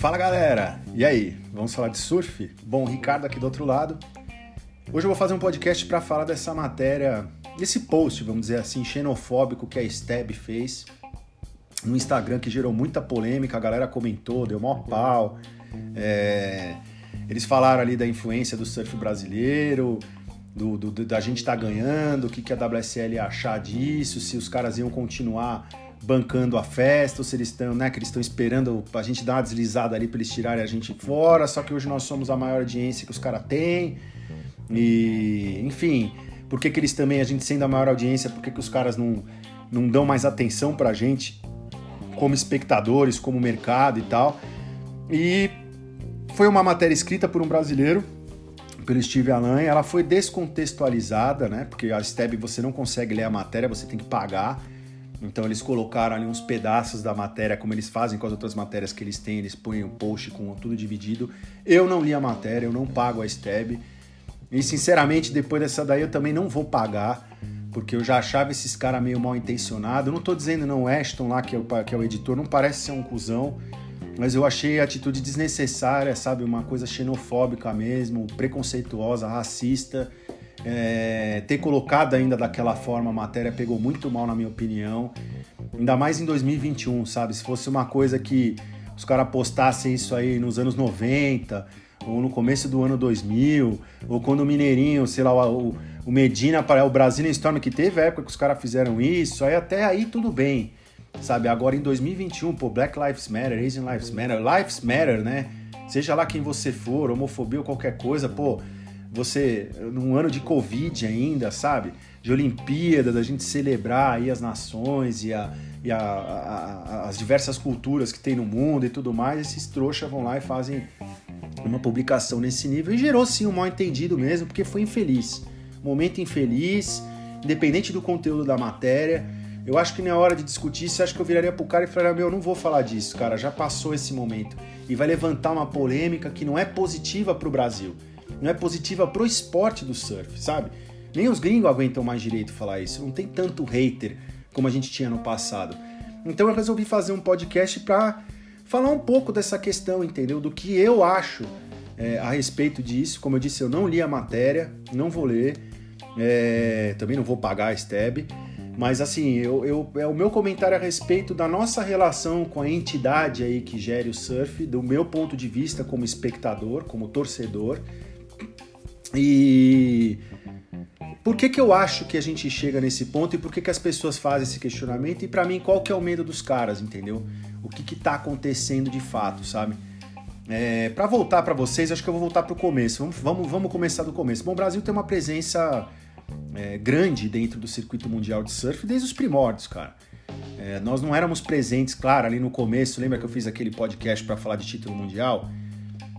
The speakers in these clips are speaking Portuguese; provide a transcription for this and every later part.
Fala galera! E aí, vamos falar de surf? Bom, Ricardo aqui do outro lado. Hoje eu vou fazer um podcast para falar dessa matéria, desse post, vamos dizer assim, xenofóbico que a Steb fez no Instagram, que gerou muita polêmica, a galera comentou, deu mó pau. É... Eles falaram ali da influência do surf brasileiro, do, do, da gente estar tá ganhando, o que, que a WSL ia achar disso, se os caras iam continuar bancando a festa, ou se eles estão, né, que eles estão esperando a gente dar uma deslizada ali para eles tirarem a gente fora, só que hoje nós somos a maior audiência que os caras têm. E, enfim, por que, que eles também, a gente sendo a maior audiência, por que, que os caras não, não dão mais atenção pra gente como espectadores, como mercado e tal. E foi uma matéria escrita por um brasileiro, pelo Steve Alain, ela foi descontextualizada, né? Porque a Steb você não consegue ler a matéria, você tem que pagar. Então eles colocaram ali uns pedaços da matéria, como eles fazem com as outras matérias que eles têm, eles põem o um post com tudo dividido. Eu não li a matéria, eu não pago a Steb. E sinceramente, depois dessa daí eu também não vou pagar, porque eu já achava esses caras meio mal intencionados. Não tô dizendo não, Ashton lá, que é, o, que é o editor, não parece ser um cuzão, mas eu achei a atitude desnecessária, sabe? Uma coisa xenofóbica mesmo, preconceituosa, racista. É, ter colocado ainda daquela forma a matéria pegou muito mal, na minha opinião. Ainda mais em 2021, sabe? Se fosse uma coisa que os caras postassem isso aí nos anos 90, ou no começo do ano 2000, ou quando o Mineirinho, sei lá, o, o Medina, o Brazilian Storm, que teve época que os caras fizeram isso, aí até aí tudo bem, sabe? Agora em 2021, pô, Black Lives Matter, Asian Lives Matter, Lives Matter, né? Seja lá quem você for, homofobia ou qualquer coisa, pô, você, num ano de Covid ainda, sabe? De Olimpíada, da gente celebrar aí as nações e, a, e a, a, as diversas culturas que tem no mundo e tudo mais, esses trouxas vão lá e fazem uma publicação nesse nível e gerou sim um mal entendido mesmo, porque foi infeliz. Momento infeliz, independente do conteúdo da matéria. Eu acho que na hora de discutir isso, acho que eu viraria pro cara e falaria: Meu, eu não vou falar disso, cara, já passou esse momento. E vai levantar uma polêmica que não é positiva pro Brasil não é positiva pro esporte do surf, sabe? Nem os gringos aguentam mais direito falar isso. Não tem tanto hater como a gente tinha no passado. Então eu resolvi fazer um podcast para falar um pouco dessa questão, entendeu? Do que eu acho é, a respeito disso. Como eu disse, eu não li a matéria, não vou ler, é, também não vou pagar a STEB. Mas assim, eu, eu, é o meu comentário a respeito da nossa relação com a entidade aí que gere o surf, do meu ponto de vista como espectador, como torcedor. E por que, que eu acho que a gente chega nesse ponto e por que, que as pessoas fazem esse questionamento? E para mim, qual que é o medo dos caras, entendeu? O que que tá acontecendo de fato, sabe? É, para voltar para vocês, acho que eu vou voltar para o começo. Vamos, vamos, vamos começar do começo. Bom, o Brasil tem uma presença é, grande dentro do circuito mundial de surf desde os primórdios, cara. É, nós não éramos presentes, claro, ali no começo. Lembra que eu fiz aquele podcast para falar de título mundial?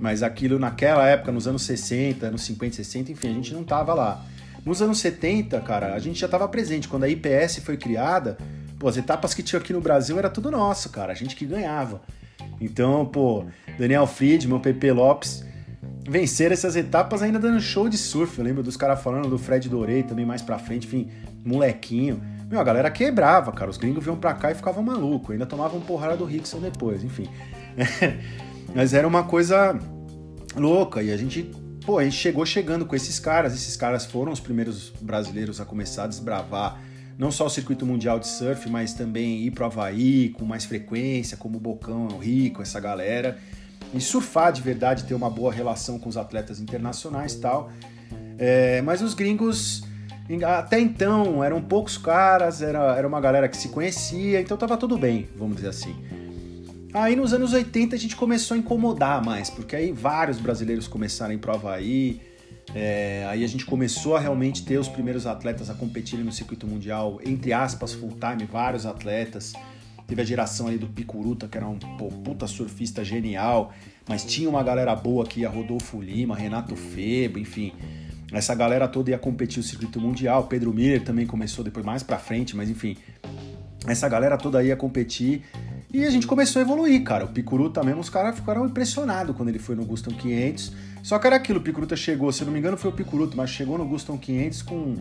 Mas aquilo naquela época, nos anos 60, anos 50, 60, enfim, a gente não tava lá. Nos anos 70, cara, a gente já tava presente. Quando a IPS foi criada, pô, as etapas que tinha aqui no Brasil era tudo nosso, cara, a gente que ganhava. Então, pô, Daniel Friedman, Pepe Lopes venceram essas etapas ainda dando show de surf. Eu lembro dos caras falando do Fred Dorei também mais pra frente, enfim, molequinho. Meu, a galera quebrava, cara. Os gringos vinham pra cá e ficavam malucos. Ainda tomavam porrada do Rickson depois, enfim. Mas era uma coisa louca e a gente, pô, a gente chegou chegando com esses caras. Esses caras foram os primeiros brasileiros a começar a desbravar não só o circuito mundial de surf, mas também ir pro Havaí com mais frequência, como o Bocão, o Rico, essa galera. E surfar de verdade, ter uma boa relação com os atletas internacionais e tal. É, mas os gringos, até então, eram poucos caras, era, era uma galera que se conhecia, então tava tudo bem, vamos dizer assim. Aí nos anos 80 a gente começou a incomodar mais, porque aí vários brasileiros começaram em prova aí. É, aí a gente começou a realmente ter os primeiros atletas a competirem no circuito mundial, entre aspas, full time, vários atletas. Teve a geração aí do Picuruta, que era um pô, puta surfista genial, mas tinha uma galera boa aqui, a Rodolfo Lima, Renato Febo, enfim. Essa galera toda ia competir no circuito mundial. Pedro Miller também começou depois mais pra frente, mas enfim. Essa galera toda ia competir e a gente começou a evoluir, cara. O Picuruta mesmo, os caras ficaram impressionados quando ele foi no Guston 500. Só que era aquilo, o Picuruta chegou, se não me engano foi o Picuruta, mas chegou no Guston 500 com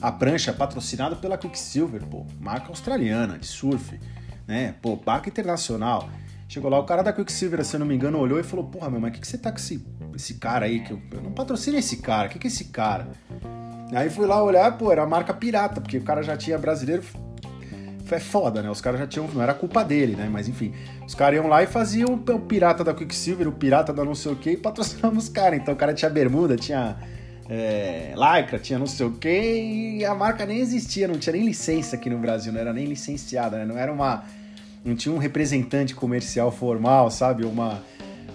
a prancha patrocinada pela Quicksilver, pô, marca australiana de surf, né? Pô, barca internacional. Chegou lá, o cara da Quicksilver, se eu não me engano, olhou e falou: Porra, meu, mas o que, que você tá com esse, esse cara aí? Que eu, eu não patrocino esse cara, o que, que é esse cara? Aí fui lá olhar, pô, era a marca pirata, porque o cara já tinha brasileiro. É foda, né? Os caras já tinham. Não era culpa dele, né? Mas enfim. Os caras iam lá e faziam o pirata da Quicksilver, o pirata da não sei o que, e patrocinavam os caras. Então o cara tinha bermuda, tinha é, Lycra, tinha não sei o que, e a marca nem existia, não tinha nem licença aqui no Brasil, não era nem licenciada, né? Não era uma não tinha um representante comercial formal, sabe? Uma,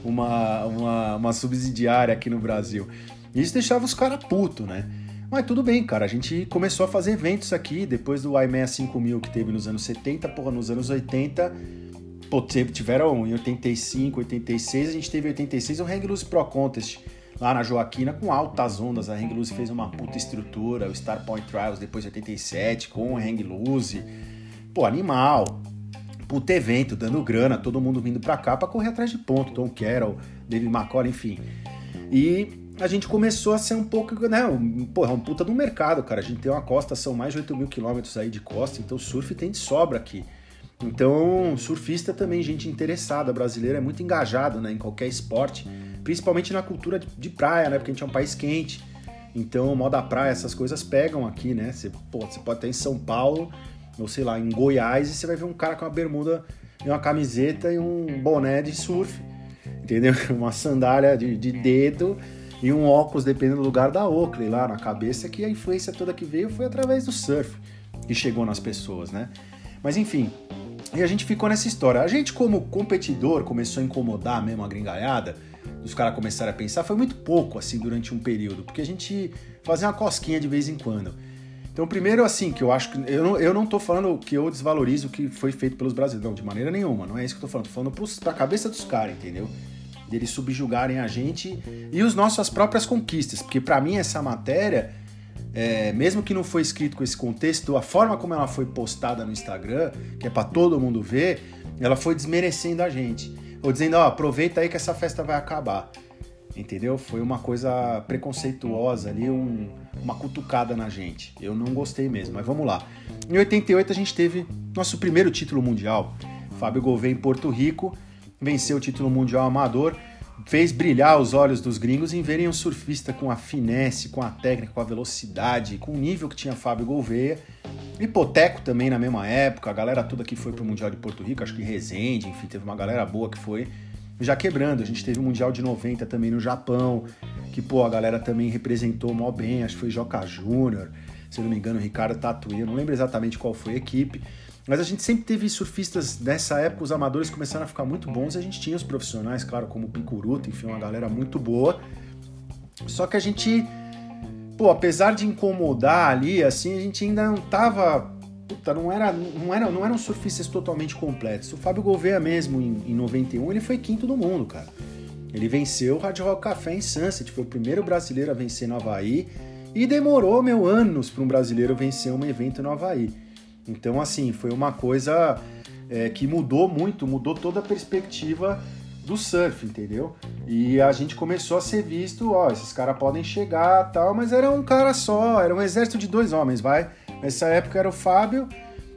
uma, uma, uma subsidiária aqui no Brasil. Isso deixava os caras putos, né? Mas tudo bem, cara. A gente começou a fazer eventos aqui, depois do IMEA 5000 que teve nos anos 70, porra, nos anos 80. Pô, tiveram em 85, 86, a gente teve em 86 o Hang Loose Pro Contest lá na Joaquina com altas ondas. A Hang Loose fez uma puta estrutura, o Star Point Trials depois de 87 com o Hang Loose. Pô, animal puto evento, dando grana, todo mundo vindo pra cá pra correr atrás de ponto. Tom Carroll, David McCall, enfim. E a gente começou a ser um pouco, né? Um, porra, é um puta do mercado, cara. A gente tem uma costa, são mais de 8 mil quilômetros aí de costa, então surf tem de sobra aqui. Então, surfista também, gente interessada, brasileira é muito engajado né, em qualquer esporte, principalmente na cultura de, de praia, né? Porque a gente é um país quente. Então, moda praia, essas coisas pegam aqui, né? Você, pô, você pode estar em São Paulo, ou sei lá, em Goiás, e você vai ver um cara com uma bermuda e uma camiseta e um boné de surf, entendeu? Uma sandália de, de dedo e um óculos, dependendo do lugar da Oakley lá na cabeça, que a influência toda que veio foi através do surf que chegou nas pessoas, né? Mas enfim, e a gente ficou nessa história. A gente, como competidor, começou a incomodar mesmo a gringaiada, os caras começaram a pensar, foi muito pouco assim durante um período, porque a gente fazia uma cosquinha de vez em quando. Então, primeiro, assim, que eu acho que. Eu não, eu não tô falando que eu desvalorizo o que foi feito pelos brasileiros. Não, de maneira nenhuma. Não é isso que eu tô falando. Tô falando pros, pra cabeça dos caras, entendeu? Deles subjugarem a gente e os nossas próprias conquistas. Porque para mim, essa matéria, é, mesmo que não foi escrito com esse contexto, a forma como ela foi postada no Instagram, que é para todo mundo ver, ela foi desmerecendo a gente. Ou dizendo, ó, aproveita aí que essa festa vai acabar entendeu? Foi uma coisa preconceituosa ali, um, uma cutucada na gente. Eu não gostei mesmo, mas vamos lá. Em 88 a gente teve nosso primeiro título mundial. Fábio Gouveia em Porto Rico venceu o título mundial amador, fez brilhar os olhos dos gringos em verem um surfista com a finesse, com a técnica, com a velocidade, com o nível que tinha Fábio Gouveia. Hipoteco também na mesma época, a galera toda que foi pro Mundial de Porto Rico, acho que Resende, enfim, teve uma galera boa que foi já quebrando. A gente teve o Mundial de 90 também no Japão, que, pô, a galera também representou mó bem, acho que foi Joca Júnior, se eu não me engano, Ricardo Tatuí, eu não lembro exatamente qual foi a equipe. Mas a gente sempre teve surfistas nessa época, os amadores começaram a ficar muito bons, e a gente tinha os profissionais, claro, como o Picuruta, enfim, uma galera muito boa. Só que a gente, pô, apesar de incomodar ali, assim, a gente ainda não tava puta, não, era, não, era, não eram surfistas totalmente completos. O Fábio Gouveia mesmo, em, em 91, ele foi quinto do mundo, cara. Ele venceu o Hard Rock Café em Sunset, foi o primeiro brasileiro a vencer no Havaí, e demorou, meu, anos para um brasileiro vencer um evento no Havaí. Então, assim, foi uma coisa é, que mudou muito, mudou toda a perspectiva do surf, entendeu? E a gente começou a ser visto, ó, esses caras podem chegar tal, mas era um cara só, era um exército de dois homens, vai. Nessa época era o Fábio,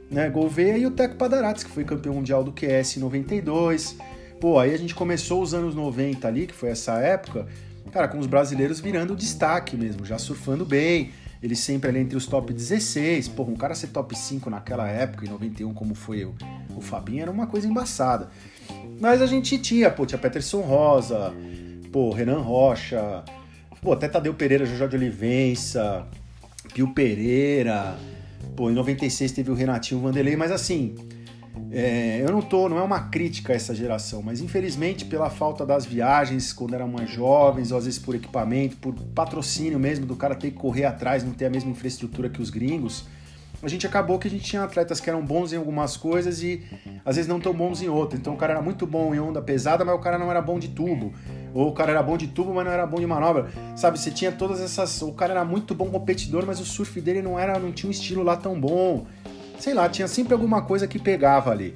né, Gouveia e o Teco Padarates, que foi campeão mundial do QS em 92. Pô, aí a gente começou os anos 90 ali, que foi essa época, cara, com os brasileiros virando destaque mesmo, já surfando bem. Ele sempre ali entre os top 16. Pô, um cara ser top 5 naquela época, em 91, como foi o, o Fabinho, era uma coisa embaçada. Mas a gente tinha, pô, tinha Peterson Rosa, pô, Renan Rocha, pô, até Tadeu Pereira, Jojó de Olivença, Pio Pereira, Pô, em 96 teve o Renatinho Vanderlei, mas assim, é, eu não tô, não é uma crítica a essa geração, mas infelizmente pela falta das viagens quando eram mais jovens, ou às vezes por equipamento, por patrocínio mesmo do cara ter que correr atrás, não ter a mesma infraestrutura que os gringos, a gente acabou que a gente tinha atletas que eram bons em algumas coisas e às vezes não tão bons em outras. Então o cara era muito bom em onda pesada, mas o cara não era bom de tubo. Ou o cara era bom de tubo, mas não era bom de manobra. Sabe, você tinha todas essas. O cara era muito bom competidor, mas o surf dele não era, não tinha um estilo lá tão bom. Sei lá, tinha sempre alguma coisa que pegava ali.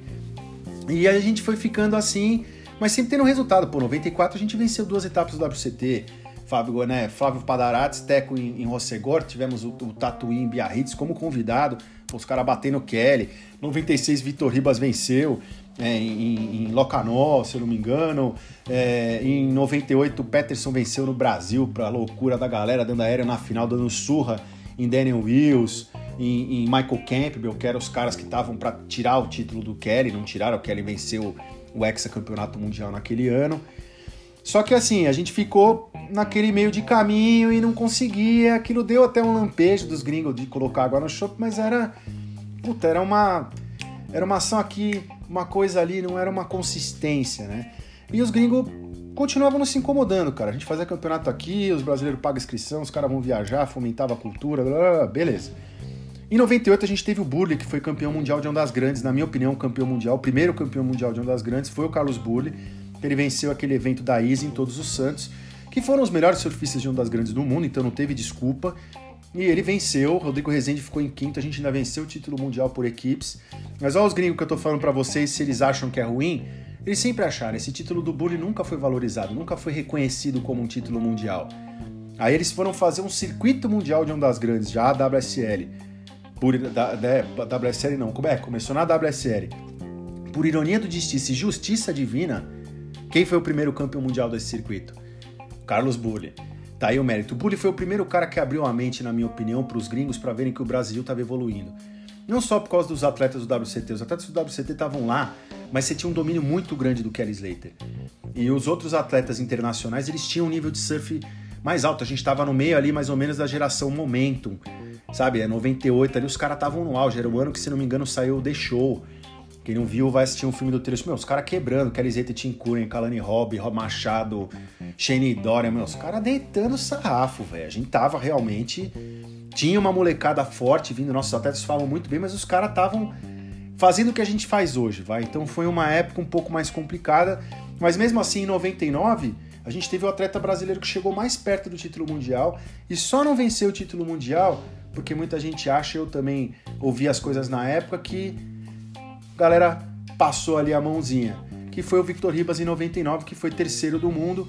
E a gente foi ficando assim, mas sempre tendo resultado. Pô, 94 a gente venceu duas etapas do WCT. Fábio, né, Flávio Padarates, Teco em, em Rossegor, tivemos o, o Tatuí em Biarritz como convidado, os caras batendo Kelly. 96 Vitor Ribas venceu. é, em, em Locanó, se eu não me engano. É, em 98, o Peterson venceu no Brasil, pra loucura da galera, dando aéreo na final, dando surra em Daniel Wills, em, em Michael Campbell, que eram os caras que estavam para tirar o título do Kelly, não tiraram, o Kelly venceu o hexacampeonato mundial naquele ano. Só que assim, a gente ficou naquele meio de caminho e não conseguia. Aquilo deu até um lampejo dos gringos de colocar água no chope, mas era. Puta, era uma. Era uma ação aqui, uma coisa ali, não era uma consistência, né? E os gringos continuavam não se incomodando, cara. A gente fazia campeonato aqui, os brasileiros pagam inscrição, os caras vão viajar, fomentava a cultura, blá, blá, blá, beleza. Em 98 a gente teve o Burley, que foi campeão mundial de Ondas Grandes, na minha opinião, campeão mundial, o primeiro campeão mundial de Ondas Grandes foi o Carlos Burley. Ele venceu aquele evento da Easy em Todos os Santos, que foram os melhores surfistas de Ondas Grandes do mundo, então não teve desculpa. E ele venceu, Rodrigo Rezende ficou em quinto, a gente ainda venceu o título mundial por equipes. Mas olha os gringos que eu tô falando para vocês, se eles acham que é ruim, eles sempre acharam, esse título do Bully nunca foi valorizado, nunca foi reconhecido como um título mundial. Aí eles foram fazer um circuito mundial de ondas grandes, já a WSL. Por, da, da, WSL não, como é? Começou na WSL. Por ironia do destino e justiça divina, quem foi o primeiro campeão mundial desse circuito? Carlos Bully. Tá aí o mérito. O Bully foi o primeiro cara que abriu a mente, na minha opinião, para os gringos para verem que o Brasil estava evoluindo. Não só por causa dos atletas do WCT, os atletas do WCT estavam lá mas você tinha um domínio muito grande do Kelly Slater. E os outros atletas internacionais, eles tinham um nível de surf mais alto. A gente estava no meio ali, mais ou menos, da geração Momentum, sabe? É 98 ali, os caras estavam no auge. Era o ano que, se não me engano, saiu o The Show. Quem não viu vai assistir um filme do trecho. Meu, os caras quebrando. Kelly Slater, Tim Curran, Kalani Robb, Rob Machado, Shane Dorian. Meu, os caras deitando sarrafo, velho. A gente tava realmente... Tinha uma molecada forte vindo. Nossos atletas falam muito bem, mas os caras estavam fazendo o que a gente faz hoje, vai. Então foi uma época um pouco mais complicada, mas mesmo assim em 99 a gente teve o atleta brasileiro que chegou mais perto do título mundial e só não venceu o título mundial porque muita gente acha, eu também ouvi as coisas na época que a galera passou ali a mãozinha, que foi o Victor Ribas em 99, que foi terceiro do mundo,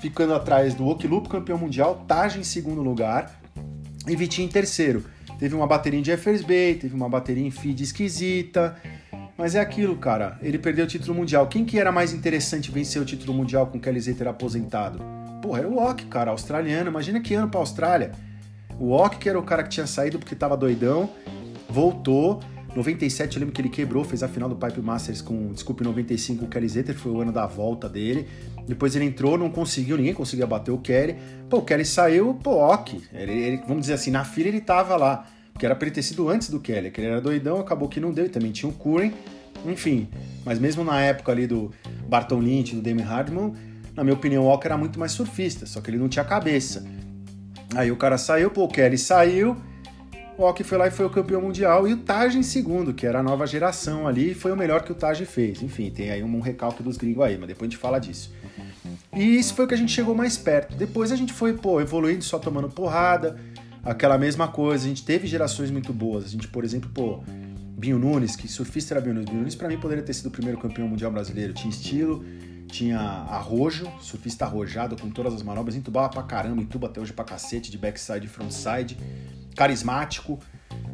ficando atrás do Okilupo, campeão mundial, Taj em segundo lugar e Vitinho em terceiro. Teve uma bateria em Jeffers Bay, teve uma bateria em feed esquisita. Mas é aquilo, cara. Ele perdeu o título mundial. Quem que era mais interessante vencer o título mundial com o Kelly Slater aposentado? Porra, era o Ock, cara, australiano. Imagina que ano pra Austrália. O Ock, que era o cara que tinha saído porque tava doidão, voltou. 97 eu lembro que ele quebrou, fez a final do Pipe Masters com, desculpe, 95 o Kelly Slater, foi o ano da volta dele. Depois ele entrou, não conseguiu, ninguém conseguia bater o Kelly. Pô, o Kelly saiu, pô, ok. Ele, ele, vamos dizer assim, na fila ele tava lá. Porque era pra ele ter sido antes do Kelly, que ele era doidão, acabou que não deu, e também tinha o Curren, enfim. Mas mesmo na época ali do Barton Lynch, do Damon Hardman, na minha opinião, o Walker era muito mais surfista, só que ele não tinha cabeça. Aí o cara saiu, pô, o Kelly saiu, o Walker foi lá e foi o campeão mundial, e o Taj em segundo, que era a nova geração ali, foi o melhor que o Taj fez. Enfim, tem aí um recalque dos gringos aí, mas depois a gente fala disso. E isso foi o que a gente chegou mais perto. Depois a gente foi, pô, evoluindo, só tomando porrada, aquela mesma coisa. A gente teve gerações muito boas. A gente, por exemplo, pô, Binho Nunes, que surfista era Binho Nunes. Binho Nunes, pra mim, poderia ter sido o primeiro campeão mundial brasileiro. Tinha estilo, tinha arrojo, surfista arrojado com todas as manobras, entubava pra caramba, entuba até hoje pra cacete, de backside e frontside. Carismático,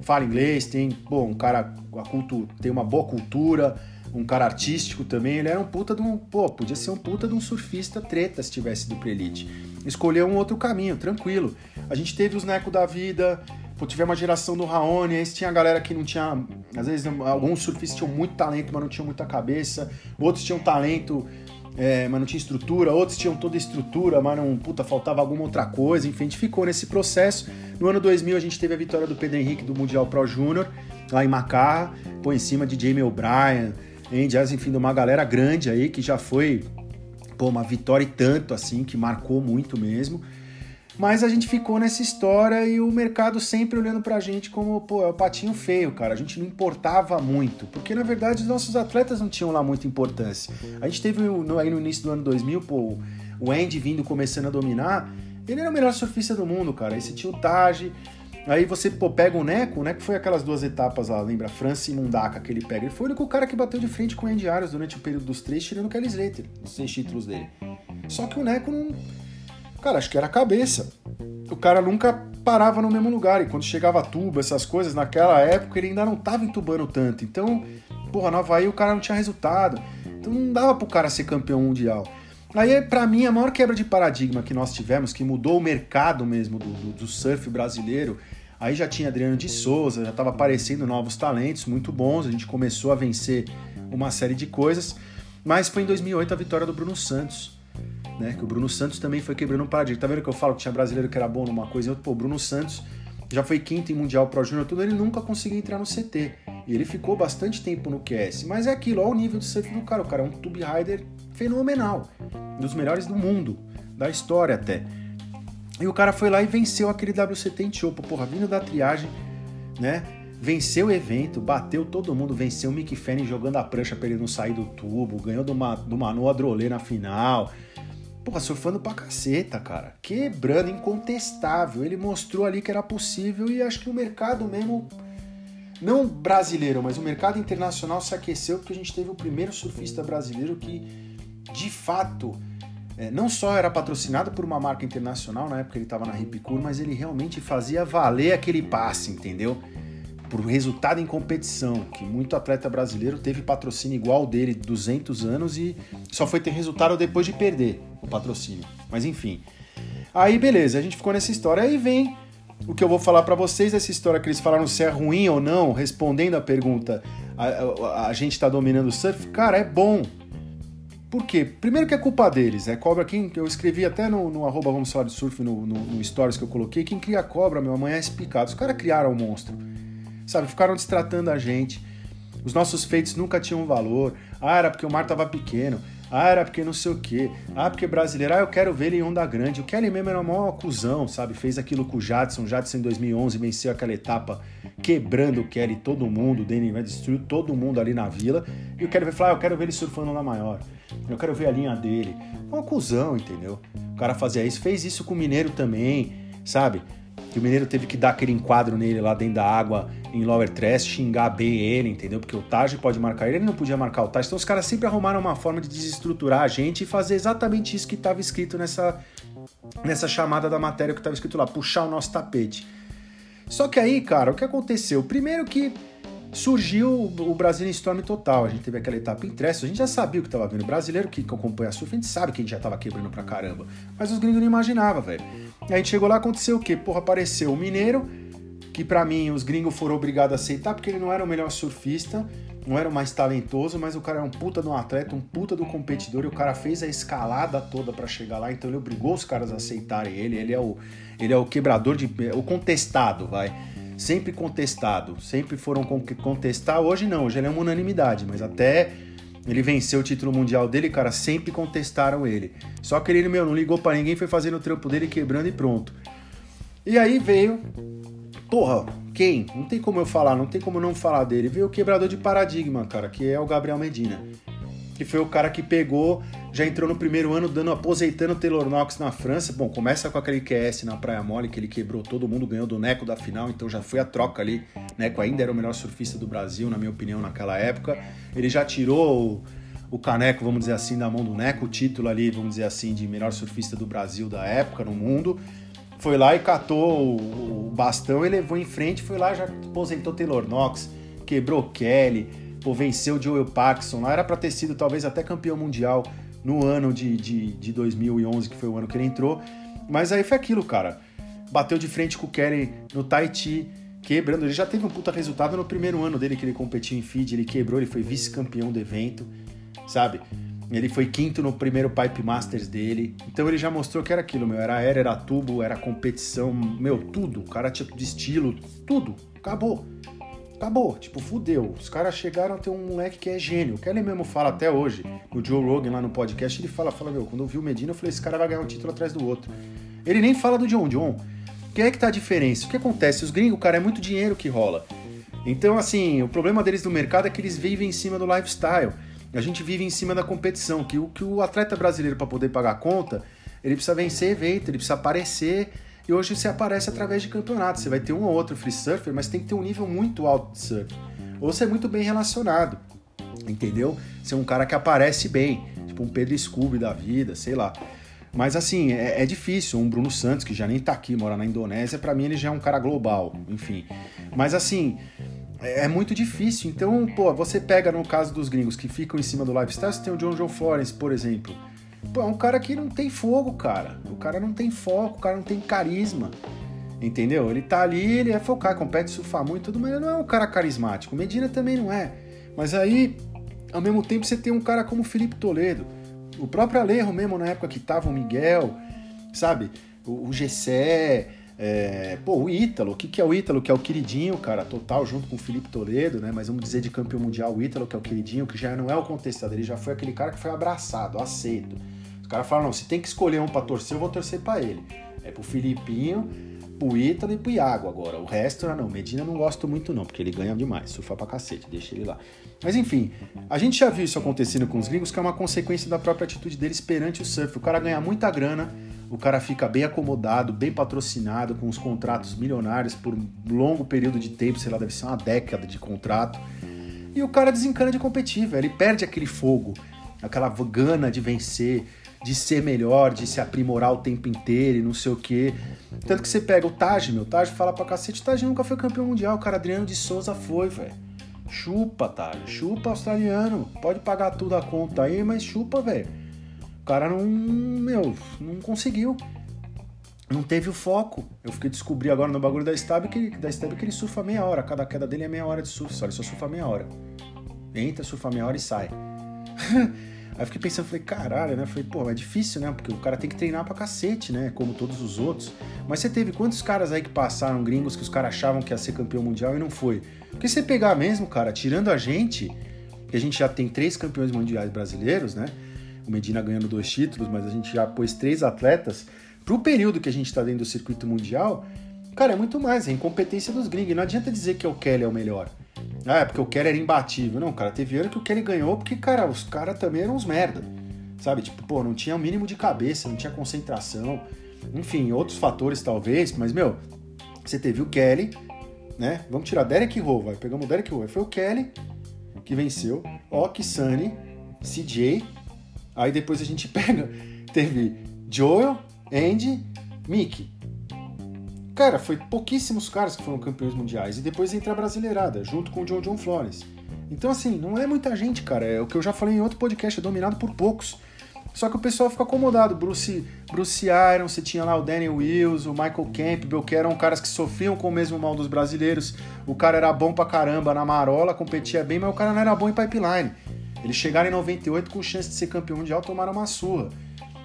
fala inglês, tem, pô, um cara, a cultu, tem uma boa cultura um cara artístico também, ele era um puta de um. Pô, podia ser um puta de um surfista treta se tivesse do Prelite. Escolheu um outro caminho, tranquilo. A gente teve os Neco da vida, pô, tivemos uma geração do Raoni, aí tinha a galera que não tinha. Às vezes, alguns surfistas tinham muito talento, mas não tinham muita cabeça. Outros tinham talento, é, mas não tinha estrutura. Outros tinham toda a estrutura, mas não, puta, faltava alguma outra coisa. Enfim, a gente ficou nesse processo. No ano 2000, a gente teve a vitória do Pedro Henrique do Mundial Pro Júnior, lá em Macarra, pô, em cima de Jamie O'Brien Angels, enfim, de uma galera grande aí que já foi pô, uma vitória e tanto assim, que marcou muito mesmo. Mas a gente ficou nessa história e o mercado sempre olhando pra gente como, pô, é o patinho feio, cara. A gente não importava muito, porque na verdade os nossos atletas não tinham lá muita importância. A gente teve aí no início do ano 2000, pô, o Andy vindo começando a dominar, ele era o melhor surfista do mundo, cara. Esse tio Taj, Aí você pô, pega o Neco, o Neco foi aquelas duas etapas lá, lembra? França e Mundaka que ele pega. Ele foi o único cara que bateu de frente com o Andy Arias durante o período dos três, tirando o Kelly Slater, os seis títulos dele. Só que o Neco não. Cara, acho que era a cabeça. O cara nunca parava no mesmo lugar. E quando chegava tubo, essas coisas, naquela época ele ainda não tava entubando tanto. Então porra, no Havaí o cara não tinha resultado. Então não dava pro cara ser campeão mundial. Aí, para mim, a maior quebra de paradigma que nós tivemos, que mudou o mercado mesmo do, do, do surf brasileiro, aí já tinha Adriano de Souza, já estava aparecendo novos talentos muito bons, a gente começou a vencer uma série de coisas, mas foi em 2008 a vitória do Bruno Santos, né? Que o Bruno Santos também foi quebrando um paradigma. Tá vendo que eu falo que tinha brasileiro que era bom numa coisa e outra? Pô, o Bruno Santos já foi quinto em Mundial Pro Júnior, tudo, ele nunca conseguiu entrar no CT. E ele ficou bastante tempo no QS. Mas é aquilo, olha o nível de surf do cara. O cara é um tube rider fenomenal. Dos melhores do mundo, da história até. E o cara foi lá e venceu aquele WCT em Chopo, porra, vindo da triagem, né? Venceu o evento, bateu todo mundo, venceu o Mick Fanning jogando a prancha pra ele não sair do tubo, ganhou do, Ma, do Manu Adrolê na final. Porra, surfando pra caceta, cara. Quebrando, incontestável. Ele mostrou ali que era possível e acho que o mercado mesmo, não brasileiro, mas o mercado internacional se aqueceu porque a gente teve o primeiro surfista brasileiro que, de fato, é, não só era patrocinado por uma marca internacional, na época ele estava na Ripicur, mas ele realmente fazia valer aquele passe, entendeu? Por resultado em competição, que muito atleta brasileiro teve patrocínio igual dele 200 anos e só foi ter resultado depois de perder o patrocínio. Mas enfim. Aí beleza, a gente ficou nessa história. Aí vem o que eu vou falar para vocês, essa história que eles falaram se é ruim ou não, respondendo a pergunta, a, a, a gente tá dominando o surf. Cara, é bom. Por quê? Primeiro que é culpa deles, é cobra quem. Eu escrevi até no, no arroba vamos falar de surf no, no, no, stories que eu coloquei, quem cria cobra, meu, amanhã é picado. Os caras criaram o monstro. Sabe, ficaram destratando a gente. Os nossos feitos nunca tinham valor. Ah, era porque o mar tava pequeno. Ah, era porque não sei o quê. Ah, porque brasileiro. Ah, eu quero ver ele em onda grande. O Kelly mesmo era uma acusão, sabe? Fez aquilo com o Jadson. O Jadson em 2011 venceu aquela etapa quebrando o Kelly, todo mundo. O Danny vai destruiu todo mundo ali na vila. E o Kelly vai falar: ah, eu quero ver ele surfando na maior. Eu quero ver a linha dele. Uma acusão, entendeu? O cara fazia isso. Fez isso com o Mineiro também, sabe? Que o Mineiro teve que dar aquele enquadro nele lá dentro da água em Lower Tress, xingar bem ele, entendeu? Porque o Taj pode marcar ele, ele não podia marcar o Taj. Então os caras sempre arrumaram uma forma de desestruturar a gente e fazer exatamente isso que estava escrito nessa, nessa chamada da matéria que estava escrito lá, puxar o nosso tapete. Só que aí, cara, o que aconteceu? Primeiro que surgiu o Brasil Storm total. A gente teve aquela etapa em Tress, a gente já sabia o que estava vindo. O brasileiro que acompanha a surf, a gente sabe que a gente já estava quebrando pra caramba. Mas os gringos não imaginavam, velho. A gente chegou lá, aconteceu o quê? Porra, apareceu o Mineiro, que para mim os gringos foram obrigados a aceitar, porque ele não era o melhor surfista, não era o mais talentoso, mas o cara é um puta de um atleta, um puta do competidor, e o cara fez a escalada toda para chegar lá, então ele obrigou os caras a aceitarem ele, ele é o, ele é o quebrador de. o contestado, vai sempre contestado, sempre foram contestar. Hoje não, hoje ele é uma unanimidade, mas até ele venceu o título mundial dele, cara, sempre contestaram ele. Só que ele, meu, não ligou para ninguém, foi fazendo o trampo dele, quebrando e pronto. E aí veio, porra, quem? Não tem como eu falar, não tem como não falar dele. Veio o quebrador de paradigma, cara, que é o Gabriel Medina que foi o cara que pegou, já entrou no primeiro ano dando aposentando o Taylor Knox na França. Bom, começa com aquele QS na Praia Mole, que ele quebrou todo mundo, ganhou do Neco da final, então já foi a troca ali. Neco ainda era o melhor surfista do Brasil, na minha opinião, naquela época. Ele já tirou o, o caneco, vamos dizer assim, da mão do Neco, o título ali, vamos dizer assim, de melhor surfista do Brasil da época, no mundo. Foi lá e catou o bastão e levou em frente, foi lá já aposentou Taylor Knox, quebrou Kelly, pô, venceu Joel Parkinson lá, era para ter sido talvez até campeão mundial no ano de, de, de 2011, que foi o ano que ele entrou. Mas aí foi aquilo, cara. Bateu de frente com o Kelly no Tahiti, quebrando. Ele já teve um puta resultado no primeiro ano dele que ele competiu em feed, ele quebrou, ele foi vice-campeão do evento, sabe? Ele foi quinto no primeiro Pipe Masters dele. Então ele já mostrou que era aquilo, meu. Era aéreo, era tubo, era competição, meu, tudo. O cara tinha de estilo, tudo. Acabou acabou, tipo, fudeu. Os caras chegaram a ter um moleque que é gênio. O Kelly mesmo fala até hoje, o Joe Rogan lá no podcast, ele fala, fala, meu, quando eu vi o Medina, eu falei, esse cara vai ganhar um título atrás do outro. Ele nem fala do John John. Que é que tá a diferença? O que acontece? Os gringos, cara, é muito dinheiro que rola. Então, assim, o problema deles no mercado é que eles vivem em cima do lifestyle. A gente vive em cima da competição, que o que o atleta brasileiro para poder pagar a conta, ele precisa vencer evento, ele precisa aparecer, e hoje você aparece através de campeonatos. Você vai ter um ou outro free surfer, mas tem que ter um nível muito alto de surf. Ou você é muito bem relacionado, entendeu? Você é um cara que aparece bem, tipo um Pedro Scooby da vida, sei lá. Mas assim, é, é, difícil. Um Bruno Santos, que já nem tá aqui, mora na Indonésia, para mim ele já é um cara global, enfim. Mas assim, é, é muito difícil. Então, pô, você pega no caso dos gringos que ficam em cima do lifestyle, você tem o John John Florence, por exemplo. Pô, é um cara que não tem fogo, cara. O cara não tem foco, o cara não tem carisma. Entendeu? Ele tá ali, ele é focar, compete, surfar muito, tudo, mas ele não é um cara carismático. Medina também não é. Mas aí, ao mesmo tempo, você tem um cara como Felipe Toledo. O próprio Alejo mesmo, na época que tava o Miguel, sabe? O, o Gessé, é, pô, o Ítalo, o que, que é o Ítalo? Que é o queridinho, cara, total, junto com o Felipe Toledo, né? Mas vamos dizer de campeão mundial, o Ítalo, que é o queridinho, que já não é o contestado, ele já foi aquele cara que foi abraçado, aceito. Os caras falam, não, se tem que escolher um pra torcer, eu vou torcer para ele. É pro Filipinho, pro Ítalo e pro Iago agora. O resto, não, Medina não gosto muito não, porque ele ganha demais, surfa pra cacete, deixa ele lá. Mas enfim, a gente já viu isso acontecendo com os gringos, que é uma consequência da própria atitude deles perante o surf. O cara ganha muita grana, o cara fica bem acomodado, bem patrocinado, com os contratos milionários por um longo período de tempo, sei lá, deve ser uma década de contrato. E o cara desencana de competir, velho. Ele perde aquele fogo, aquela gana de vencer, de ser melhor, de se aprimorar o tempo inteiro e não sei o quê. Tanto que você pega o Taj, meu, o Taj fala pra cacete, o Taj nunca foi campeão mundial, o cara Adriano de Souza foi, velho. Chupa, Taj, chupa australiano, pode pagar tudo a conta aí, mas chupa, velho. Cara não, meu, não conseguiu. Não teve o foco. Eu fiquei descobri agora no bagulho da Stab que, da Stab que ele surfa meia hora. Cada queda dele é meia hora de surf, só ele só surfa meia hora. Entra, surfa meia hora e sai. Aí fiquei pensando, falei, caralho, né? Falei, pô, é difícil, né? Porque o cara tem que treinar pra cacete, né? Como todos os outros. Mas você teve quantos caras aí que passaram gringos que os caras achavam que ia ser campeão mundial e não foi? Porque você pegar mesmo, cara, tirando a gente, que a gente já tem três campeões mundiais brasileiros, né? O Medina ganhando dois títulos, mas a gente já pôs três atletas. Pro período que a gente tá dentro do circuito mundial, cara, é muito mais, é incompetência dos gringos. Não adianta dizer que o Kelly é o melhor. Ah, é porque o Kelly era imbatível. Não, cara, teve ano que o Kelly ganhou porque, cara, os caras também eram uns merda. Sabe? Tipo, pô, não tinha o mínimo de cabeça, não tinha concentração. Enfim, outros fatores talvez, mas, meu, você teve o Kelly, né? Vamos tirar Derek Rowe, vai. Pegamos o Derek Rowe. Foi o Kelly que venceu, Ok, Sunny, CJ. Aí depois a gente pega, teve Joel, Andy, Mickey. Cara, foi pouquíssimos caras que foram campeões mundiais. E depois entra a Brasileirada, junto com o John John Flores. Então, assim, não é muita gente, cara. É o que eu já falei em outro podcast, é dominado por poucos. Só que o pessoal fica acomodado. Bruce, Bruce Iron, você tinha lá o Daniel Wills, o Michael Campbell, que eram caras que sofriam com o mesmo mal dos brasileiros. O cara era bom pra caramba na marola, competia bem, mas o cara não era bom em pipeline. Eles chegaram em 98 com chance de ser campeão mundial, tomaram uma surra.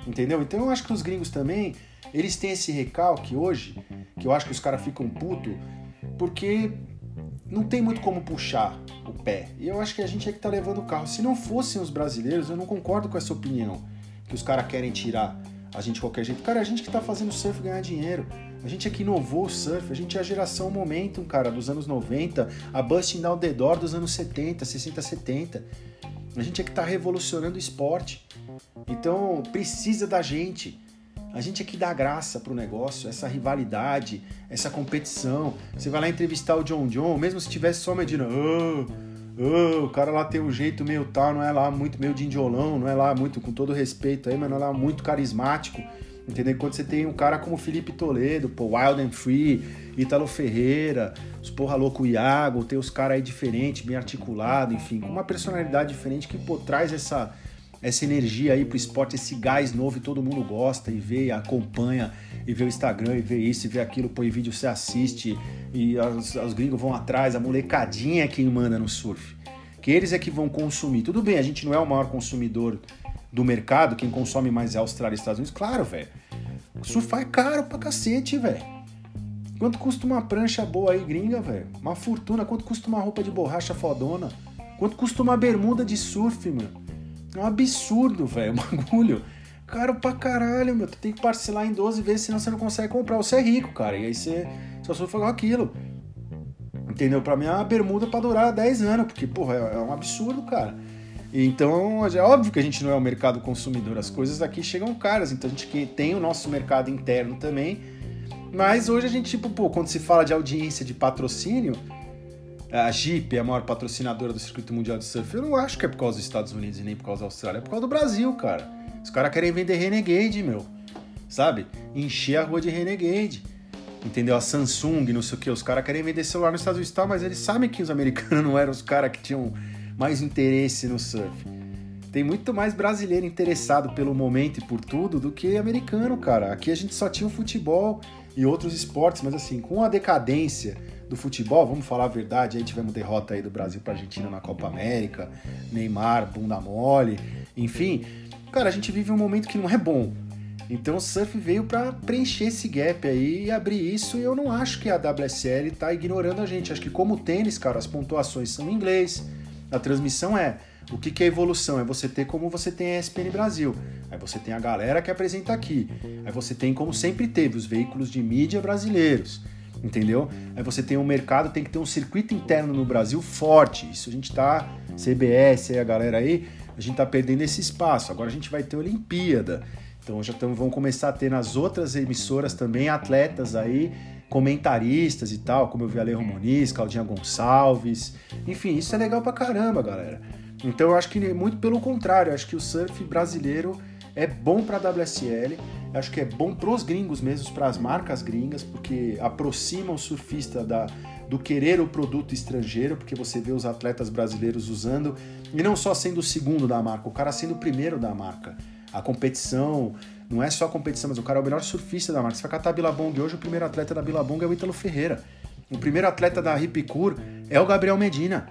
Entendeu? Então eu acho que os gringos também eles têm esse recalque hoje, que eu acho que os caras ficam puto, porque não tem muito como puxar o pé. E eu acho que a gente é que tá levando o carro. Se não fossem os brasileiros, eu não concordo com essa opinião, que os caras querem tirar a gente de qualquer jeito. Cara, é a gente que tá fazendo surf ganhar dinheiro. A gente é que inovou o surf, a gente é a geração Momentum, cara, dos anos 90, a Busting Down the Door dos anos 70, 60, 70. A gente é que tá revolucionando o esporte. Então, precisa da gente. A gente aqui dá graça pro negócio, essa rivalidade, essa competição. Você vai lá entrevistar o John John, mesmo se tivesse só medindo, oh, oh, o cara lá tem um jeito meio tal, não é lá muito meio de indiolão, não é lá muito, com todo respeito aí, mas não é lá muito carismático. Entendeu? Quando você tem um cara como Felipe Toledo, pô, Wild and Free, Ítalo Ferreira, os porra louco Iago, tem os caras aí diferentes, bem articulado, enfim, com uma personalidade diferente que, pô, traz essa essa energia aí pro esporte, esse gás novo e todo mundo gosta e vê, acompanha e vê o Instagram e vê isso e vê aquilo, põe vídeo, você assiste e os, os gringos vão atrás, a molecadinha é quem manda no surf. Que eles é que vão consumir. Tudo bem, a gente não é o maior consumidor do mercado, quem consome mais é a Austrália e Estados Unidos, claro, velho. Surfar é caro pra cacete, velho. Quanto custa uma prancha boa aí, gringa, velho? Uma fortuna. Quanto custa uma roupa de borracha fodona? Quanto custa uma bermuda de surf, mano? É um absurdo, velho, o bagulho. Caro pra caralho, meu. Tu tem que parcelar em 12 vezes, senão você não consegue comprar. Você é rico, cara. E aí você só sofre com aquilo. Entendeu? Pra mim é uma bermuda pra durar 10 anos, porque, porra, é, é um absurdo, cara. Então, é óbvio que a gente não é o mercado consumidor, as coisas aqui chegam caras, então a gente tem o nosso mercado interno também. Mas hoje a gente, tipo, pô, quando se fala de audiência, de patrocínio, a Jeep é a maior patrocinadora do circuito mundial de surf, eu não acho que é por causa dos Estados Unidos e nem por causa da Austrália, é por causa do Brasil, cara. Os caras querem vender Renegade, meu. Sabe? Encher a rua de Renegade. entendeu? A Samsung, não sei o que, os caras querem vender celular nos Estados Unidos, mas eles sabem que os americanos não eram os caras que tinham mais interesse no surf. Tem muito mais brasileiro interessado pelo momento e por tudo do que americano, cara. Aqui a gente só tinha o futebol e outros esportes, mas assim, com a decadência do futebol, vamos falar a verdade, aí tivemos derrota aí do Brasil para Argentina na Copa América, Neymar, bunda mole, enfim, cara, a gente vive um momento que não é bom. Então o surf veio para preencher esse gap aí e abrir isso, e eu não acho que a WSL tá ignorando a gente. Acho que como tênis, cara, as pontuações são em inglês, a transmissão é o que, que é evolução? É você ter como você tem a ESPN Brasil. Aí você tem a galera que apresenta aqui. Aí você tem, como sempre teve, os veículos de mídia brasileiros. Entendeu? Aí você tem um mercado, tem que ter um circuito interno no Brasil forte. Isso a gente tá, CBS, a galera aí, a gente tá perdendo esse espaço. Agora a gente vai ter Olimpíada. Então já tamo, vão começar a ter nas outras emissoras também atletas aí, comentaristas e tal, como eu vi Ale Muniz, Claudinha Gonçalves. Enfim, isso é legal pra caramba, galera. Então eu acho que muito pelo contrário, eu acho que o surf brasileiro é bom para a WSL, acho que é bom para os gringos mesmo, para as marcas gringas, porque aproxima o surfista da, do querer o produto estrangeiro, porque você vê os atletas brasileiros usando, e não só sendo o segundo da marca, o cara sendo o primeiro da marca. A competição, não é só a competição, mas o cara é o melhor surfista da marca. Você vai catar a Billabong hoje, o primeiro atleta da Billabong é o Ítalo Ferreira. O primeiro atleta da Ripicur é o Gabriel Medina.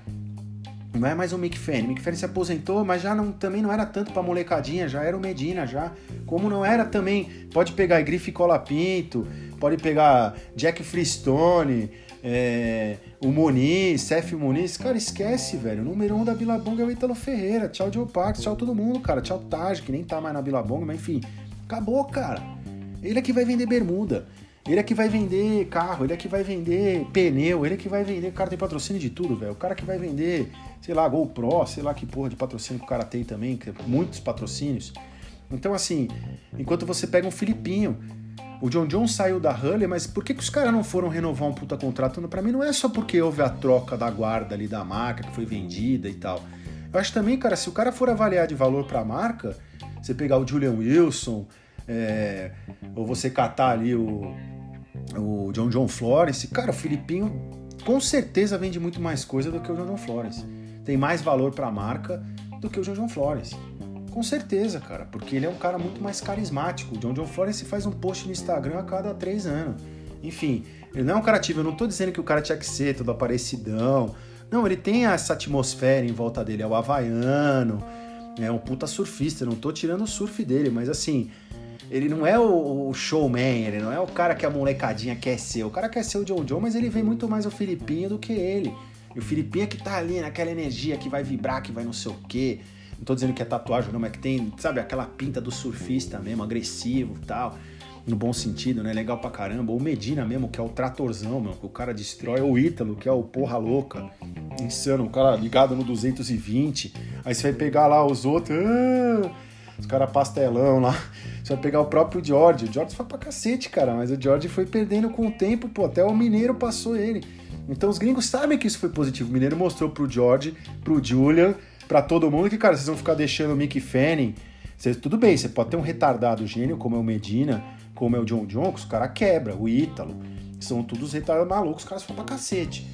Não é mais o Mick Fanning. Mick Fanning se aposentou, mas já não, também não era tanto pra molecadinha, já era o Medina, já. Como não era também, pode pegar Grife Colapinto, pode pegar Jack Freestone, é, o Moniz, Seth Moniz. Cara, esquece, velho. O número um da Bilabong é o Italo Ferreira. Tchau, Joe Parks, tchau todo mundo, cara. Tchau, Taj, que nem tá mais na Bilabong, mas enfim. Acabou, cara. Ele é que vai vender bermuda. Ele é que vai vender carro, ele é que vai vender pneu, ele é que vai vender. O cara tem patrocínio de tudo, velho. O cara que vai vender sei lá, GoPro, sei lá que porra de patrocínio que o cara tem também, muitos patrocínios. Então, assim, enquanto você pega um Filipinho, o John John saiu da Huller, mas por que, que os caras não foram renovar um puta contrato? Para mim não é só porque houve a troca da guarda ali da marca, que foi vendida e tal. Eu acho também, cara, se o cara for avaliar de valor para a marca, você pegar o Julian Wilson, é, ou você catar ali o, o John John Florence, cara, o Filipinho com certeza vende muito mais coisa do que o John John Florence tem mais valor para a marca do que o John John Flores. Com certeza, cara, porque ele é um cara muito mais carismático. O John John Flores faz um post no Instagram a cada três anos. Enfim, ele não é um cara ativo. Eu não tô dizendo que o cara tinha que ser todo aparecidão. Não, ele tem essa atmosfera em volta dele. É o havaiano, é um puta surfista. Eu não tô tirando o surf dele, mas assim, ele não é o, showman, ele não é o cara que a molecadinha quer ser. O cara quer ser o John John, mas ele vem muito mais o Filipinho do que ele. E o Filipinho é que tá ali naquela energia que vai vibrar, que vai não sei o quê. Não tô dizendo que é tatuagem, não, mas que tem, sabe, aquela pinta do surfista mesmo, agressivo e tal. No bom sentido, né? Legal pra caramba. O Medina mesmo, que é o tratorzão, meu, que o cara destrói. O Ítalo, que é o porra louca. Insano, o cara ligado no 220. Aí você vai pegar lá os outros. Ah, os caras pastelão lá. Você vai pegar o próprio George. O George foi pra cacete, cara. Mas o George foi perdendo com o tempo, pô. Até o Mineiro passou ele. Então os gringos sabem que isso foi positivo. O Mineiro mostrou pro George, pro Julian, para todo mundo que, cara, vocês vão ficar deixando o Mickey Fanning. Cês, tudo bem, você pode ter um retardado gênio, como é o Medina, como é o John John, que os caras quebra, o Ítalo. São todos retardados malucos, os caras foram pra cacete.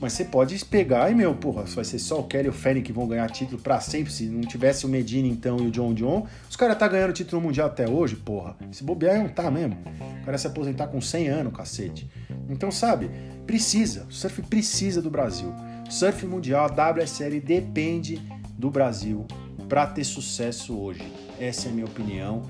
Mas você pode pegar e, meu, porra, vai ser só o Kelly e o Fanning que vão ganhar título para sempre. Se não tivesse o Medina, então, e o John John, os caras tá ganhando título mundial até hoje, porra. Se bobear, não tá mesmo. O cara se aposentar com 100 anos, cacete. Então, sabe, precisa. O surf precisa do Brasil. surf mundial, a WSL depende do Brasil para ter sucesso hoje. Essa é a minha opinião.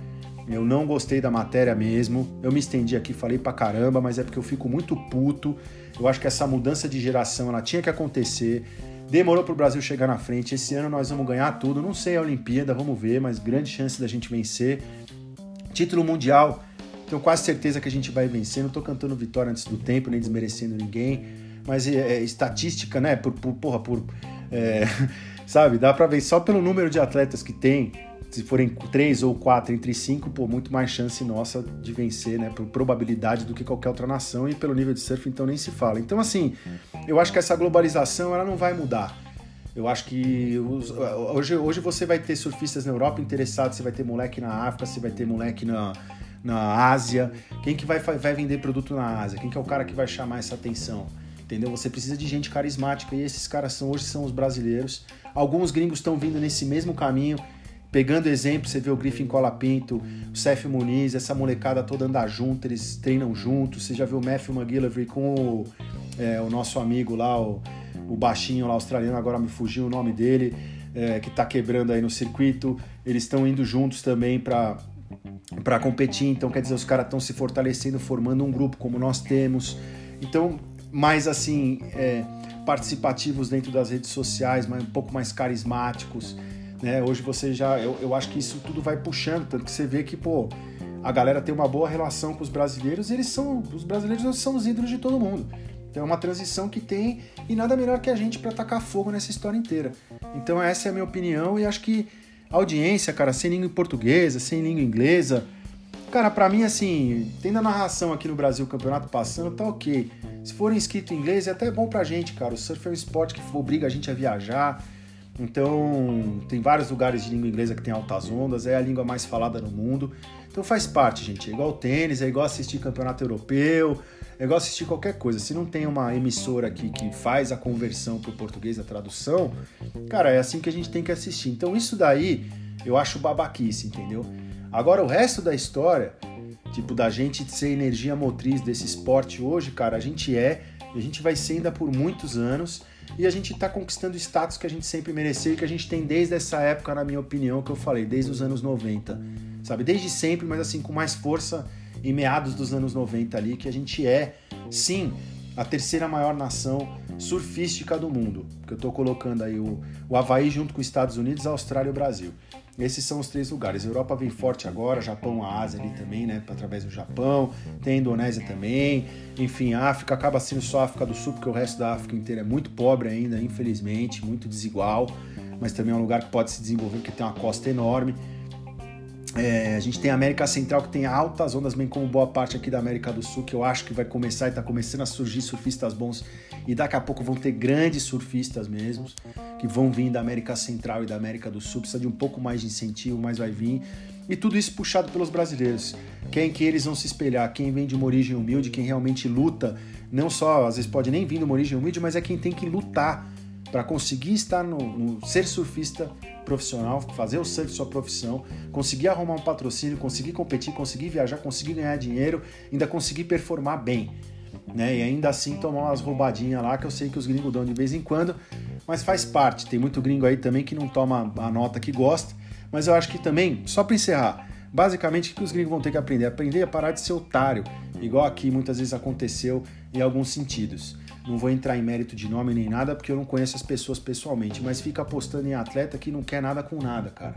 Eu não gostei da matéria mesmo. Eu me estendi aqui, falei pra caramba, mas é porque eu fico muito puto. Eu acho que essa mudança de geração ela tinha que acontecer. Demorou pro Brasil chegar na frente. Esse ano nós vamos ganhar tudo. Não sei a Olimpíada, vamos ver, mas grande chance da gente vencer. Título mundial, tenho quase certeza que a gente vai vencer. Não tô cantando vitória antes do tempo, nem desmerecendo ninguém. Mas é, é estatística, né? Por, por porra, por. É, sabe, dá pra ver só pelo número de atletas que tem se forem três ou quatro entre cinco, pô, muito mais chance nossa de vencer, né? Por probabilidade do que qualquer outra nação e pelo nível de surf, então nem se fala. Então, assim, eu acho que essa globalização ela não vai mudar. Eu acho que os, hoje, hoje você vai ter surfistas na Europa interessados, você vai ter moleque na África, você vai ter moleque na, na Ásia? Quem que vai, vai vender produto na Ásia? Quem que é o cara que vai chamar essa atenção? Entendeu? Você precisa de gente carismática e esses caras são hoje são os brasileiros. Alguns gringos estão vindo nesse mesmo caminho, pegando exemplo, você vê o Griffin Colapinto, o Seth Muniz, essa molecada toda andar junto, eles treinam juntos. Você já viu o Matthew McGillivray com o, é, o nosso amigo lá, o, o baixinho lá australiano, agora me fugiu o nome dele, é, que está quebrando aí no circuito. Eles estão indo juntos também para para competir, então quer dizer, os caras estão se fortalecendo, formando um grupo como nós temos. Então, mais assim, é, participativos dentro das redes sociais, mas um pouco mais carismáticos. Né? Hoje você já. Eu, eu acho que isso tudo vai puxando, tanto que você vê que, pô, a galera tem uma boa relação com os brasileiros, eles são. Os brasileiros são os ídolos de todo mundo. Então é uma transição que tem e nada melhor que a gente para tacar fogo nessa história inteira. Então essa é a minha opinião e acho que audiência, cara, sem língua portuguesa, sem língua inglesa, Cara, para mim, assim, tendo a narração aqui no Brasil, o campeonato passando, tá ok. Se for inscrito em inglês, é até bom pra gente, cara. O surf é um esporte que obriga a gente a viajar. Então, tem vários lugares de língua inglesa que tem altas ondas, é a língua mais falada no mundo. Então faz parte, gente. É igual tênis, é igual assistir campeonato europeu, é igual assistir qualquer coisa. Se não tem uma emissora aqui que faz a conversão pro português, a tradução, cara, é assim que a gente tem que assistir. Então isso daí eu acho babaquice, entendeu? Agora o resto da história, tipo da gente ser energia motriz desse esporte hoje, cara, a gente é, a gente vai ser ainda por muitos anos e a gente tá conquistando status que a gente sempre mereceu e que a gente tem desde essa época, na minha opinião, que eu falei, desde os anos 90. Sabe, desde sempre, mas assim com mais força em meados dos anos 90 ali, que a gente é, sim, a terceira maior nação surfística do mundo. Que eu tô colocando aí o, o Havaí junto com os Estados Unidos, a Austrália e o Brasil. Esses são os três lugares. A Europa vem forte agora, Japão, a Ásia ali também, né? Através do Japão, tem a Indonésia também. Enfim, a África acaba sendo só a África do Sul, porque o resto da África inteira é muito pobre ainda, infelizmente, muito desigual. Mas também é um lugar que pode se desenvolver, porque tem uma costa enorme. É, a gente tem a América Central que tem altas ondas, bem como boa parte aqui da América do Sul, que eu acho que vai começar e está começando a surgir surfistas bons e daqui a pouco vão ter grandes surfistas mesmos, que vão vir da América Central e da América do Sul, precisa de um pouco mais de incentivo, mas vai vir. E tudo isso puxado pelos brasileiros. Quem que eles vão se espelhar? Quem vem de uma origem humilde, quem realmente luta, não só, às vezes pode nem vir de uma origem humilde, mas é quem tem que lutar para conseguir estar no, no, ser surfista profissional, fazer o surf sua profissão, conseguir arrumar um patrocínio, conseguir competir, conseguir viajar, conseguir ganhar dinheiro, ainda conseguir performar bem. Né? E ainda assim tomar umas roubadinhas lá que eu sei que os gringos dão de vez em quando, mas faz parte. Tem muito gringo aí também que não toma a nota que gosta, mas eu acho que também, só para encerrar, basicamente o que os gringos vão ter que aprender? Aprender a parar de ser otário, igual aqui muitas vezes aconteceu em alguns sentidos. Não vou entrar em mérito de nome nem nada, porque eu não conheço as pessoas pessoalmente, mas fica apostando em atleta que não quer nada com nada, cara.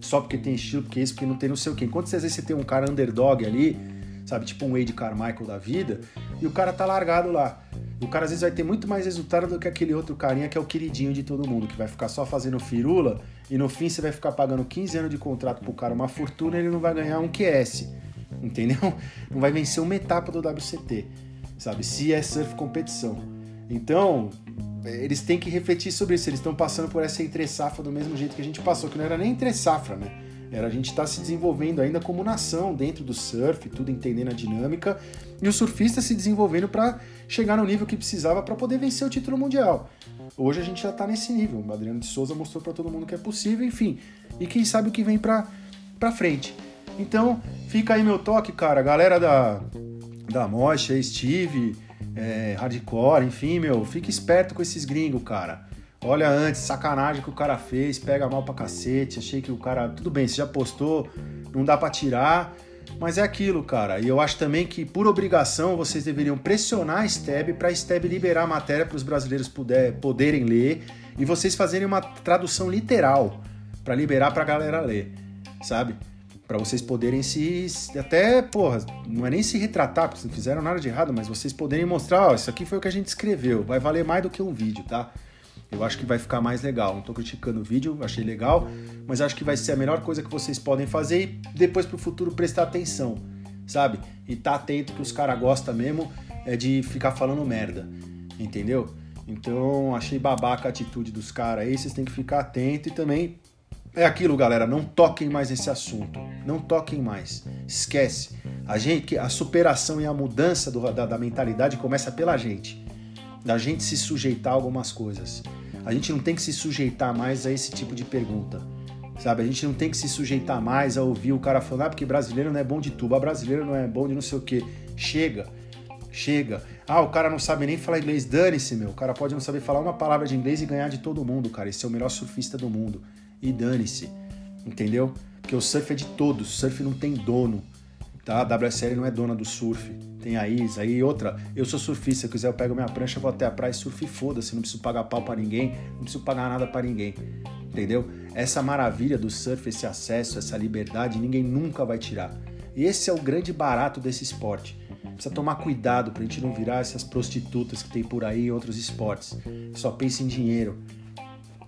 Só porque tem estilo, porque isso, porque não tem não sei o quê. Enquanto às vezes você tem um cara underdog ali, sabe, tipo um Wade Carmichael da vida, e o cara tá largado lá. O cara às vezes vai ter muito mais resultado do que aquele outro carinha que é o queridinho de todo mundo, que vai ficar só fazendo firula e no fim você vai ficar pagando 15 anos de contrato pro cara uma fortuna e ele não vai ganhar um QS. Entendeu? Não vai vencer uma etapa do WCT sabe? Se é surf competição. Então, eles têm que refletir sobre isso. Eles estão passando por essa entre safra do mesmo jeito que a gente passou, que não era nem entre safra, né? Era a gente estar tá se desenvolvendo ainda como nação dentro do surf, tudo entendendo a dinâmica, e o surfista se desenvolvendo para chegar no nível que precisava para poder vencer o título mundial. Hoje a gente já está nesse nível. O Adriano de Souza mostrou para todo mundo que é possível, enfim. E quem sabe o que vem para frente. Então, fica aí meu toque, cara. Galera da da Mocha, Steve, é, Hardcore, enfim, meu, fica esperto com esses gringos, cara. Olha antes, sacanagem que o cara fez, pega mal pra cacete, achei que o cara. Tudo bem, você já postou, não dá pra tirar, mas é aquilo, cara. E eu acho também que, por obrigação, vocês deveriam pressionar a STEB pra STEB liberar a matéria para os brasileiros puder, poderem ler e vocês fazerem uma tradução literal para liberar pra galera ler, sabe? Para vocês poderem se até, porra, não é nem se retratar, porque não fizeram nada de errado, mas vocês poderem mostrar, ó, isso aqui foi o que a gente escreveu, vai valer mais do que um vídeo, tá? Eu acho que vai ficar mais legal. Não tô criticando o vídeo, achei legal, mas acho que vai ser a melhor coisa que vocês podem fazer e depois pro futuro prestar atenção, sabe? E tá atento que os caras gostam mesmo é de ficar falando merda, entendeu? Então, achei babaca a atitude dos caras aí, vocês têm que ficar atento e também é aquilo, galera, não toquem mais nesse assunto. Não toquem mais. Esquece. A gente, a superação e a mudança do, da, da mentalidade começa pela gente. Da gente se sujeitar a algumas coisas. A gente não tem que se sujeitar mais a esse tipo de pergunta. Sabe? A gente não tem que se sujeitar mais a ouvir o cara falar, ah, porque brasileiro não é bom de tuba, brasileiro não é bom de não sei o quê. Chega. Chega. Ah, o cara não sabe nem falar inglês. Dane-se, meu. O cara pode não saber falar uma palavra de inglês e ganhar de todo mundo, cara. Esse é o melhor surfista do mundo. E dane-se. Entendeu? Porque o surf é de todos. O surf não tem dono. Tá? A WSL não é dona do surf. Tem a Isa aí outra. Eu sou surfista, se eu quiser eu pego minha prancha, vou até a praia e surf e foda-se. Não preciso pagar pau para ninguém, não preciso pagar nada para ninguém. Entendeu? Essa maravilha do surf, esse acesso, essa liberdade, ninguém nunca vai tirar. E esse é o grande barato desse esporte. Precisa tomar cuidado pra gente não virar essas prostitutas que tem por aí em outros esportes. Só pensa em dinheiro,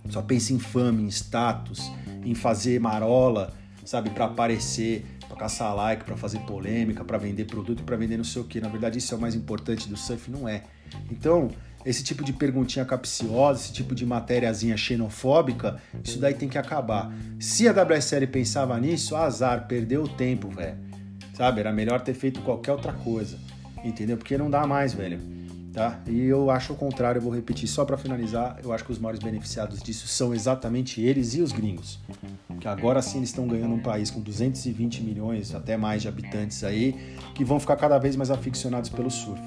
só pensa em fama, em status, em fazer marola, sabe, para aparecer, para caçar like, para fazer polêmica, para vender produto, para vender não sei o que. Na verdade, isso é o mais importante do surf, não é. Então, esse tipo de perguntinha capciosa, esse tipo de matériazinha xenofóbica, isso daí tem que acabar. Se a WSL pensava nisso, azar, perdeu o tempo, velho. Sabe? Era melhor ter feito qualquer outra coisa. Entendeu? Porque não dá mais, velho. Tá? E eu acho o contrário, eu vou repetir só para finalizar, eu acho que os maiores beneficiados disso são exatamente eles e os gringos. Que agora sim eles estão ganhando um país com 220 milhões, até mais de habitantes aí, que vão ficar cada vez mais aficionados pelo surf.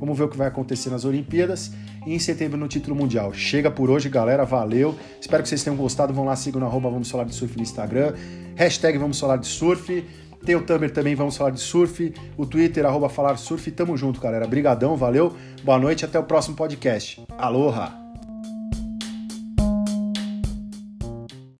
Vamos ver o que vai acontecer nas Olimpíadas e em setembro no título mundial. Chega por hoje, galera. Valeu. Espero que vocês tenham gostado. Vão lá, sigam no arroba Vamos Falar de Surf no Instagram. Hashtag Vamos Falar de Surf. Tem o Tumblr também, vamos falar de surf. O Twitter, arroba falar surf. Tamo junto, galera. Brigadão, valeu. Boa noite, até o próximo podcast. Aloha!